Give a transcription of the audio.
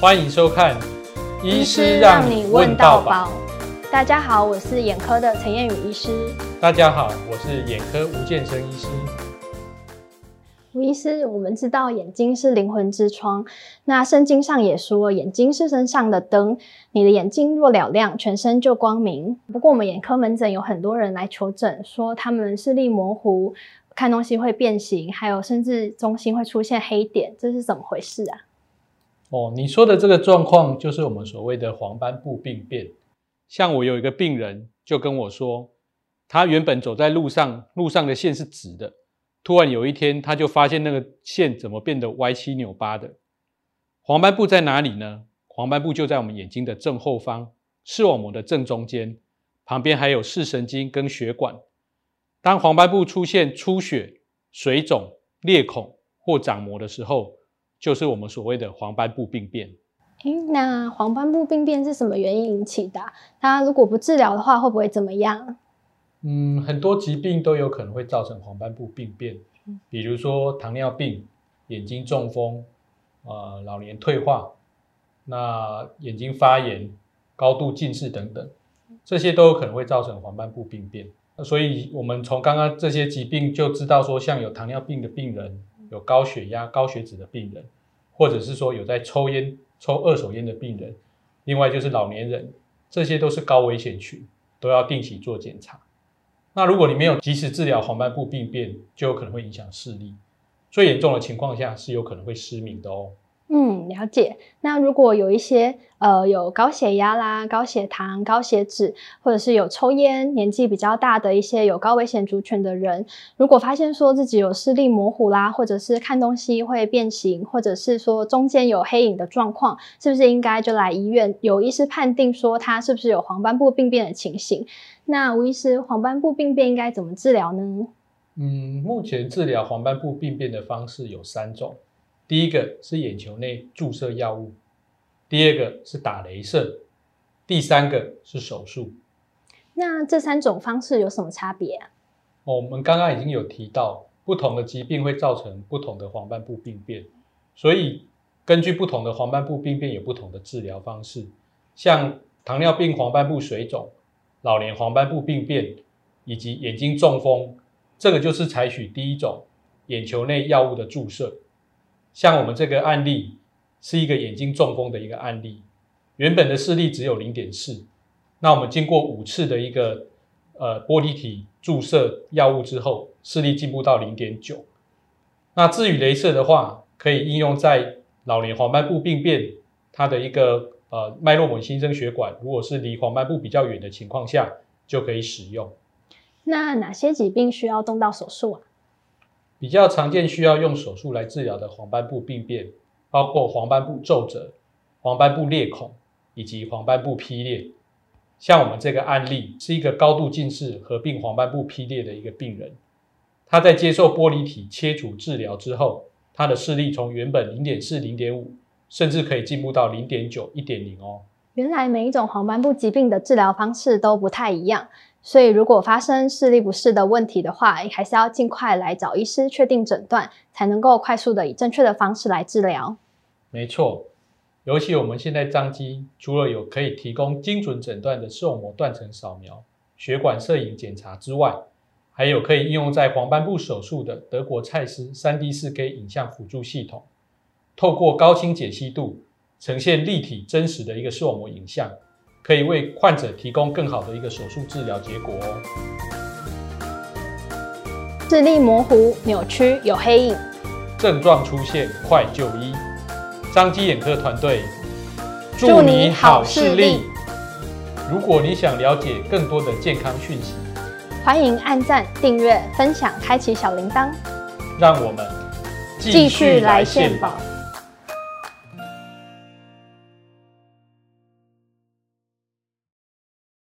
欢迎收看《医师让你问到饱》。大家好，我是眼科的陈燕宇医师。大家好，我是眼科吴建生医师。吴医师，我们知道眼睛是灵魂之窗，那圣经上也说，眼睛是身上的灯，你的眼睛若了亮，全身就光明。不过，我们眼科门诊有很多人来求诊，说他们视力模糊，看东西会变形，还有甚至中心会出现黑点，这是怎么回事啊？哦，你说的这个状况就是我们所谓的黄斑部病变。像我有一个病人就跟我说，他原本走在路上，路上的线是直的，突然有一天他就发现那个线怎么变得歪七扭八的。黄斑部在哪里呢？黄斑部就在我们眼睛的正后方，视网膜的正中间，旁边还有视神经跟血管。当黄斑部出现出血、水肿、裂孔或长膜的时候，就是我们所谓的黄斑部病变。诶，那黄斑部病变是什么原因引起的？它如果不治疗的话，会不会怎么样？嗯，很多疾病都有可能会造成黄斑部病变，比如说糖尿病、眼睛中风、呃，老年退化、那眼睛发炎、高度近视等等，这些都有可能会造成黄斑部病变。所以，我们从刚刚这些疾病就知道说，像有糖尿病的病人。有高血压、高血脂的病人，或者是说有在抽烟、抽二手烟的病人，另外就是老年人，这些都是高危险群，都要定期做检查。那如果你没有及时治疗黄斑部病变，就有可能会影响视力，最严重的情况下是有可能会失明的哦。嗯，了解。那如果有一些呃有高血压啦、高血糖、高血脂，或者是有抽烟、年纪比较大的一些有高危险族群的人，如果发现说自己有视力模糊啦，或者是看东西会变形，或者是说中间有黑影的状况，是不是应该就来医院，有医师判定说他是不是有黄斑部病变的情形？那吴医师，黄斑部病变应该怎么治疗呢？嗯，目前治疗黄斑部病变的方式有三种。第一个是眼球内注射药物，第二个是打雷射，第三个是手术。那这三种方式有什么差别啊？哦，我们刚刚已经有提到，不同的疾病会造成不同的黄斑部病变，所以根据不同的黄斑部病变有不同的治疗方式。像糖尿病黄斑部水肿、老年黄斑部病变以及眼睛中风，这个就是采取第一种眼球内药物的注射。像我们这个案例是一个眼睛中风的一个案例，原本的视力只有零点四，那我们经过五次的一个呃玻璃体注射药物之后，视力进步到零点九。那至于镭射的话，可以应用在老年黄斑部病变，它的一个呃脉络膜新生血管，如果是离黄斑部比较远的情况下，就可以使用。那哪些疾病需要动到手术啊？比较常见需要用手术来治疗的黄斑部病变，包括黄斑部皱褶、黄斑部裂孔以及黄斑部劈裂。像我们这个案例是一个高度近视合并黄斑部劈裂的一个病人，他在接受玻璃体切除治疗之后，他的视力从原本零点四、零点五，甚至可以进步到零点九、一点零哦。原来每一种黄斑部疾病的治疗方式都不太一样。所以，如果发生视力不适的问题的话，还是要尽快来找医师确定诊断，才能够快速的以正确的方式来治疗。没错，尤其我们现在彰基除了有可以提供精准诊断的视网膜断层扫描、血管摄影检查之外，还有可以应用在黄斑部手术的德国蔡司 3D 4K 影像辅助系统，透过高清解析度呈现立体真实的一个视网膜影像。可以为患者提供更好的一个手术治疗结果哦。视力模糊、扭曲、有黑影，症状出现快就医。张基眼科团队祝你好视力。如果你想了解更多的健康讯息，欢迎按赞、订阅、分享、开启小铃铛。让我们继续来献宝。